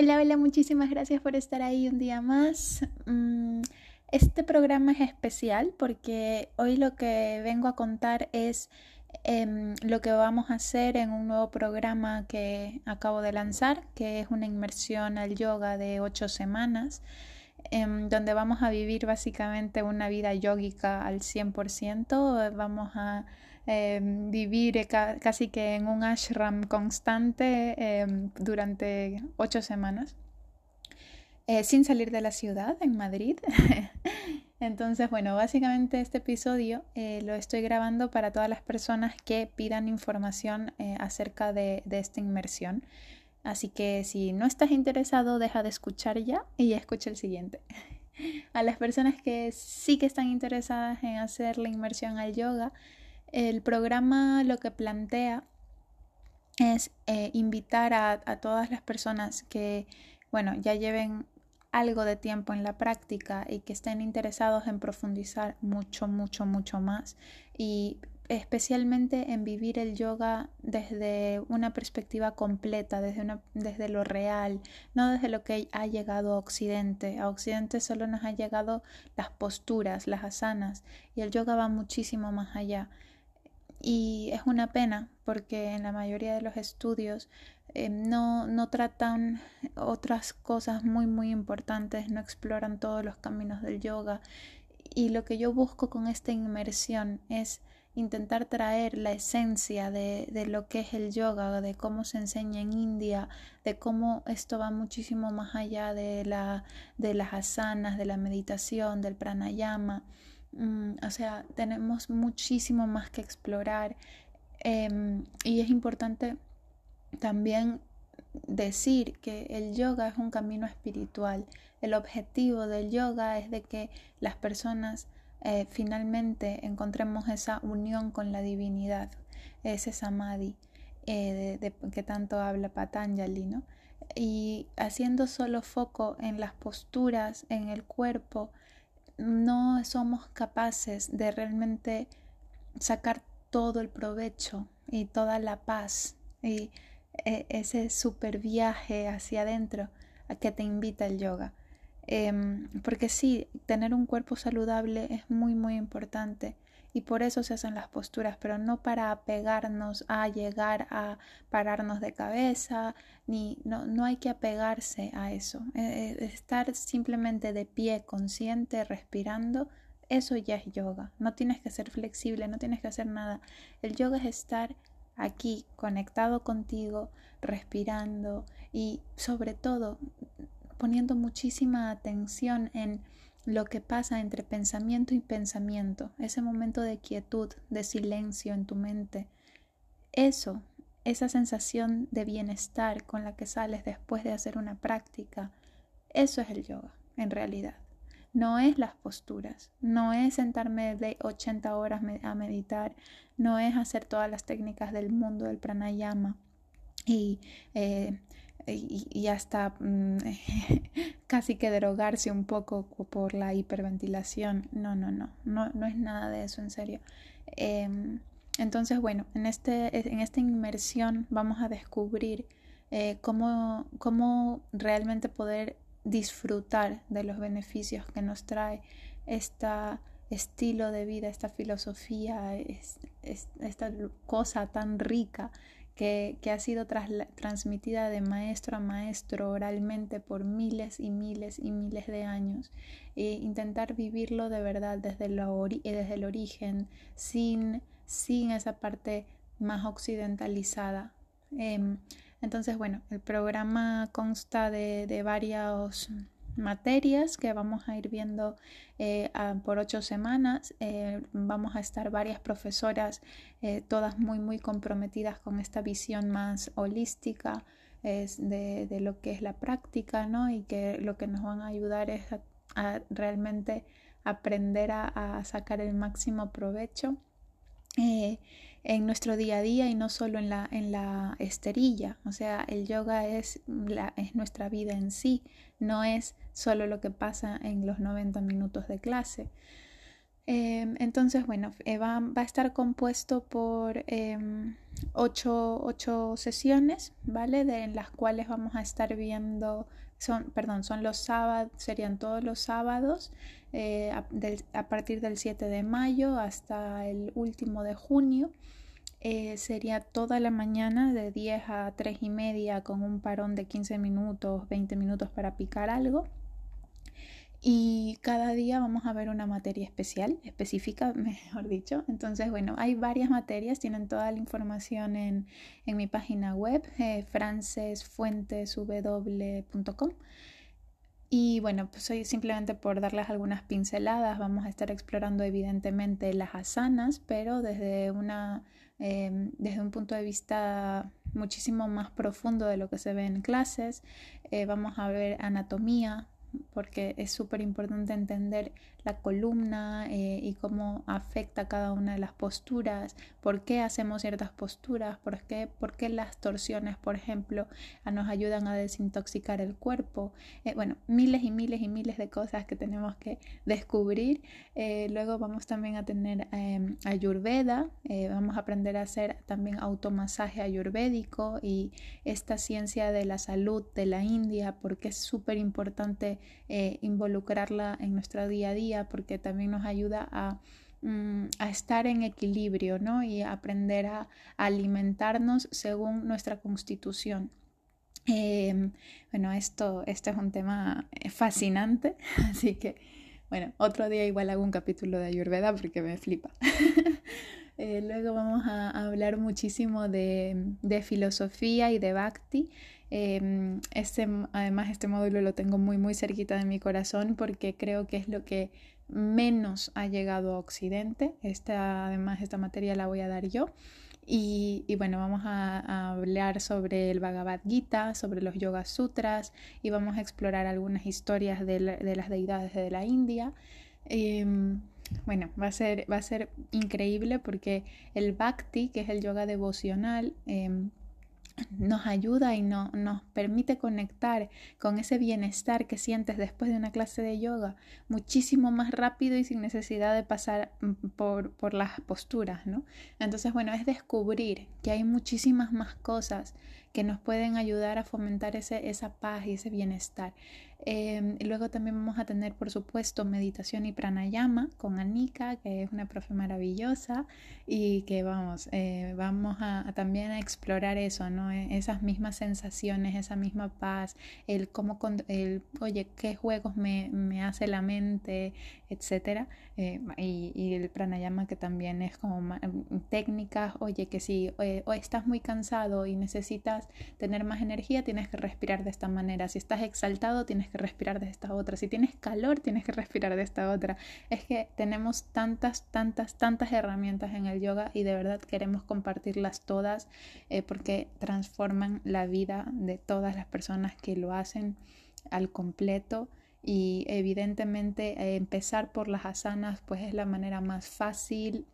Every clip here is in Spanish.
Hola, hola, muchísimas gracias por estar ahí un día más. Mm, este programa es especial porque hoy lo que vengo a contar es em, lo que vamos a hacer en un nuevo programa que acabo de lanzar, que es una inmersión al yoga de ocho semanas, em, donde vamos a vivir básicamente una vida yógica al 100%. Vamos a Em, vivir casi que en un ashram constante em, durante ocho semanas, eh, sin salir de la ciudad, en Madrid. Entonces, bueno, básicamente este episodio eh, lo estoy grabando para todas las personas que pidan información eh, acerca de, de esta inmersión. Así que si no estás interesado, deja de escuchar ya y escucha el siguiente. A las personas que sí que están interesadas en hacer la inmersión al yoga, el programa lo que plantea es eh, invitar a, todas las personas que, bueno, ya lleven algo de tiempo en la práctica y que estén interesados en profundizar mucho, mucho, mucho más y especialmente en vivir el yoga desde una perspectiva completa, desde, una, desde lo real, no desde lo que ha llegado a Occidente. A Occidente solo nos ha llegado las posturas, las asanas, y el yoga va muchísimo más allá. Y es una pena porque en la mayoría de los estudios eh, no, no tratan otras cosas muy muy importantes, no exploran todos los caminos del yoga. Y lo que yo busco con esta inmersión es intentar traer la esencia de, de, lo que es el yoga, de cómo se enseña en India, de cómo esto va muchísimo más allá de, la, de las asanas, de la meditación, del pranayama. Mm, o sea, tenemos muchísimo más que explorar em, y es importante también decir que el yoga es un camino espiritual. El objetivo del yoga es de que las personas eh, finalmente encontremos esa unión con la divinidad, ese samadhi eh, de, que tanto habla Patanjali, ¿no? Y haciendo solo foco en las posturas, en el cuerpo, no somos capaces de realmente sacar todo el provecho y toda la paz y e, ese super viaje hacia adentro a que te invita el yoga. Em, porque sí, tener un cuerpo saludable es muy, muy importante y por eso se hacen las posturas, pero no para apegarnos a llegar a pararnos de cabeza, ni no, no hay que apegarse a eso. Eh, eh, estar simplemente de pie, consciente, respirando, eso ya es yoga. No tienes que ser flexible, no tienes que hacer nada. El yoga es estar aquí, conectado contigo, respirando y sobre todo poniendo muchísima atención en lo que pasa entre pensamiento y pensamiento, ese momento de quietud, de silencio en tu mente, eso, esa sensación de bienestar con la que sales después de hacer una práctica, eso es el yoga, en realidad. No es las posturas, no es sentarme de 80 horas a meditar, no es hacer todas las técnicas del mundo del pranayama y eh, y, hasta mm, casi que derogarse un poco por la hiperventilación. No, no, no, no, no es nada de eso, en serio. Em, entonces, bueno, en, este, en esta inmersión vamos a descubrir eh, cómo, cómo realmente poder disfrutar de los beneficios que nos trae este estilo de vida, esta filosofía, esta cosa tan rica que, ha sido transmitida de maestro a maestro oralmente por miles y miles y miles de años. E intentar vivirlo de verdad desde, eh, desde el origen, sin, sin esa parte más occidentalizada. Em, entonces, bueno, el programa consta de, de varios materias que vamos a ir viendo eh, por ocho semanas. Eh, vamos a estar varias profesoras, eh, todas muy, muy comprometidas con esta visión más holística de, lo que es la práctica, ¿no? Y que lo que nos van a ayudar es a, realmente aprender a, sacar el máximo provecho en nuestro día a día y no solo en la, en la esterilla. O sea, el yoga es, la, es nuestra vida en sí, no es solo lo que pasa en los 90 minutos de clase. Em, entonces, bueno, eh, va, a estar compuesto por em, ocho, sesiones, ¿vale? En las cuales vamos a estar viendo, son, perdón, son los sábados, serían todos los sábados, eh, a, partir del 7 de mayo hasta el último de junio. Eh, sería toda la mañana de 10 a 3 y media con un parón de 15 minutos, 20 minutos para picar algo y cada día vamos a ver una materia especial, específica, mejor dicho. Entonces, bueno, hay varias materias, tienen toda la información en, en mi página web, eh, francesfuentesw.com. Y bueno, pues hoy simplemente por darles algunas pinceladas, vamos a estar explorando evidentemente las asanas, pero desde, una, em, desde un punto de vista muchísimo más profundo de lo que se ve en clases. Eh, vamos a ver anatomía, porque es súper importante entender la columna eh, y cómo afecta cada una de las posturas, por qué hacemos ciertas posturas, por qué, por qué las torsiones, por ejemplo, nos ayudan a desintoxicar el cuerpo. Eh, bueno, miles y miles y miles de cosas que tenemos que descubrir. Eh, luego vamos también a tener em, ayurveda, vamos a aprender a hacer también automasaje ayurvédico y esta ciencia de la salud de la India, porque es súper importante involucrarla en nuestro día a día porque también nos ayuda mm, a, estar en equilibrio ¿no? y aprender a, alimentarnos según nuestra constitución. Em, bueno, esto, esto es un tema fascinante, así que bueno, otro día igual hago un capítulo de Ayurveda porque me flipa. Eh, luego vamos a, hablar muchísimo de, de, filosofía y de Bhakti. Em, este, además, este módulo lo tengo muy, muy cerquita de mi corazón porque creo que es lo que menos ha llegado a Occidente. Esta, además, esta materia la voy a dar yo. Y, bueno, vamos a, hablar sobre el Bhagavad Gita, sobre los Yoga Sutras y vamos a explorar algunas historias de, las deidades de la India. Em, bueno, va a, ser, va a ser increíble porque el Bhakti, que es el yoga devocional, em, nos ayuda y no, nos permite conectar con ese bienestar que sientes después de una clase de yoga muchísimo más rápido y sin necesidad de pasar mm, por, por las posturas, ¿no? Entonces, bueno, es descubrir que hay muchísimas más cosas que nos pueden ayudar a fomentar ese, esa paz y ese bienestar. Em, luego también vamos a tener, por supuesto, meditación y pranayama con Anika, que es una profe maravillosa y que vamos, eh, vamos a, también a explorar eso, ¿no? E, esas mismas sensaciones, esa misma paz, el cómo, el, oye, qué juegos me, me hace la mente, etcétera. Eh, y, y, el pranayama que también es como técnicas, oye, que si eh, o estás muy cansado y necesitas tener más energía, tienes que respirar de esta manera. Si estás exaltado, tienes que respirar de esta otra. Si tienes calor, tienes que respirar de esta otra. Es que tenemos tantas, tantas, tantas herramientas en el yoga y de verdad queremos compartirlas todas eh, porque transforman la vida de todas las personas que lo hacen al completo y evidentemente eh, empezar por las asanas pues es la manera más fácil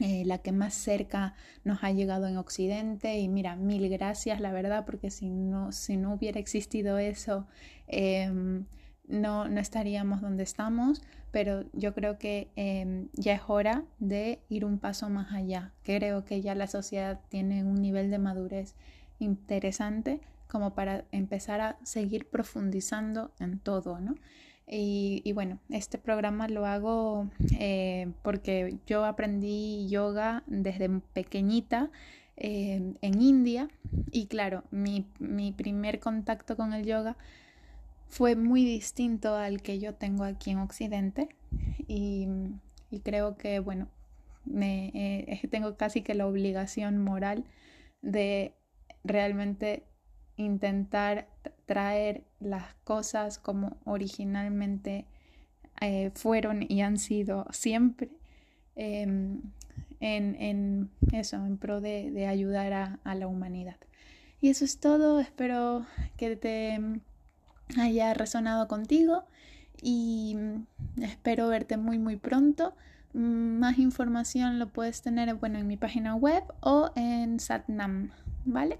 eh, la que más cerca nos ha llegado en Occidente y mira, mil gracias la verdad porque si no, si no hubiera existido eso em, no, no estaríamos donde estamos, pero yo creo que em, ya es hora de ir un paso más allá. Creo que ya la sociedad tiene un nivel de madurez interesante como para empezar a seguir profundizando en todo, ¿no? Y, bueno, este programa lo hago eh, porque yo aprendí yoga desde pequeñita eh, en India y claro, mi, mi, primer contacto con el yoga fue muy distinto al que yo tengo aquí en Occidente y, y creo que bueno, me, eh, tengo casi que la obligación moral de realmente intentar traer las cosas como originalmente eh, fueron y han sido siempre em, en, en, eso, en pro de, de ayudar a, a, la humanidad. Y eso es todo, espero que te haya resonado contigo y espero verte muy muy pronto. Más información lo puedes tener bueno, en mi página web o en Satnam, ¿vale?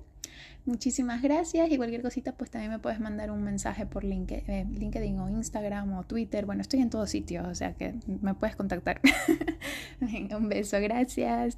Muchísimas gracias y cualquier cosita pues también me puedes mandar un mensaje por eh, LinkedIn, o Instagram o Twitter. Bueno, estoy en todos sitios, o sea que me puedes contactar. un beso, gracias.